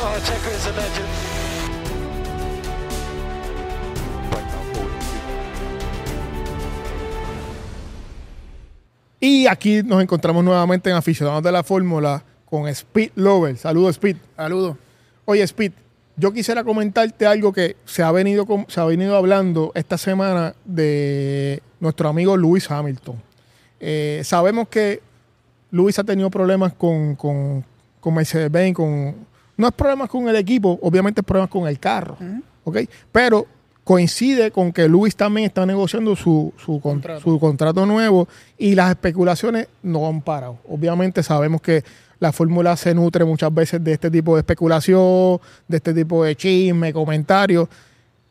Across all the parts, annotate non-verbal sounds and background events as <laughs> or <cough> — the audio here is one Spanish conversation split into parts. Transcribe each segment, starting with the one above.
Oh, Checo is a legend. Y aquí nos encontramos nuevamente en Aficionados de la Fórmula con Speed Lover. Saludos, Speed. Saludos. Oye, Speed, yo quisiera comentarte algo que se ha venido, se ha venido hablando esta semana de nuestro amigo Lewis Hamilton. Eh, sabemos que Lewis ha tenido problemas con, con, con Mercedes-Benz, con, no es problemas con el equipo, obviamente es problemas con el carro, ¿ok? Pero coincide con que Lewis también está negociando su, su, con- Contrato. su contrato nuevo y las especulaciones no han parado. Obviamente sabemos que la fórmula se nutre muchas veces de este tipo de especulación, de este tipo de chisme, comentarios.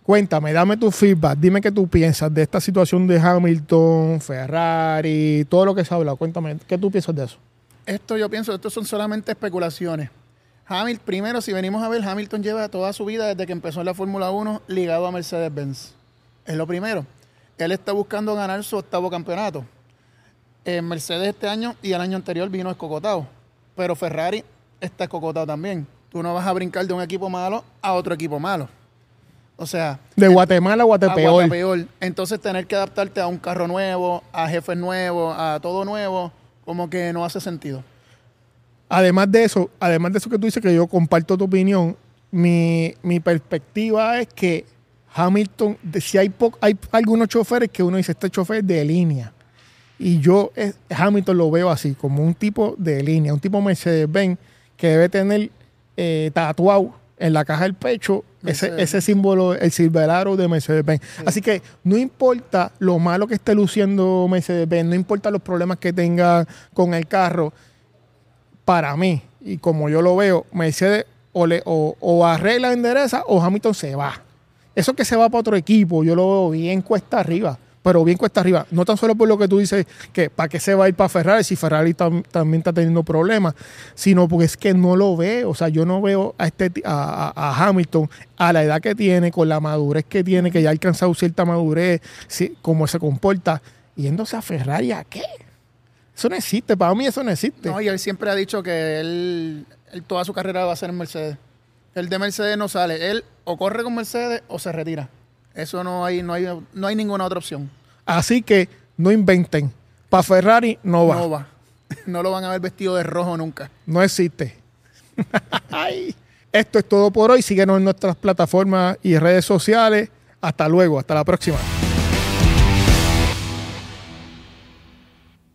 Cuéntame, dame tu feedback, dime qué tú piensas de esta situación de Hamilton, Ferrari, todo lo que se ha hablado. Cuéntame, ¿qué tú piensas de eso? Esto yo pienso, esto son solamente especulaciones. Hamilton, primero, si venimos a ver, Hamilton lleva toda su vida desde que empezó en la Fórmula 1 ligado a Mercedes-Benz. Es lo primero. Él está buscando ganar su octavo campeonato. En Mercedes este año y el año anterior vino escocotado. Pero Ferrari está escocotado también. Tú no vas a brincar de un equipo malo a otro equipo malo. O sea, De Guatemala a a Guatepeor. Entonces tener que adaptarte a un carro nuevo, a jefes nuevos, a todo nuevo, como que no hace sentido. Además de eso, además de eso que tú dices que yo comparto tu opinión, mi, mi perspectiva es que Hamilton, si hay, po- hay algunos choferes que uno dice, este chofer es de línea. Y yo Hamilton lo veo así, como un tipo de línea, un tipo Mercedes-Benz que debe tener eh, tatuado en la caja del pecho ese, ese símbolo, el silveraro de Mercedes-Benz. Así que no importa lo malo que esté luciendo Mercedes-Benz, no importa los problemas que tenga con el carro, para mí, y como yo lo veo, Mercedes o, le, o, o arregla, endereza o Hamilton se va. Eso que se va para otro equipo, yo lo veo bien cuesta arriba, pero bien cuesta arriba. No tan solo por lo que tú dices que para qué se va a ir para Ferrari si Ferrari tam- también está teniendo problemas, sino porque es que no lo veo. O sea, yo no veo a, este, a, a- a Hamilton a la edad que tiene, con la madurez que tiene, que ya ha alcanzado cierta madurez, si- cómo se comporta, yéndose a Ferrari a qué. Eso no existe, para mí eso no existe. No, y él siempre ha dicho que él, él toda su carrera va a ser en Mercedes. El de Mercedes no sale. Él o corre con Mercedes o se retira. Eso no hay, no hay, no hay ninguna otra opción. Así que no inventen. Para Ferrari no va. No No, va. <laughs> No lo van a ver vestido de rojo nunca. existe. <laughs> Ay. Esto es todo por hoy. Síguenos en nuestras plataformas y redes sociales. Hasta luego. Hasta la próxima.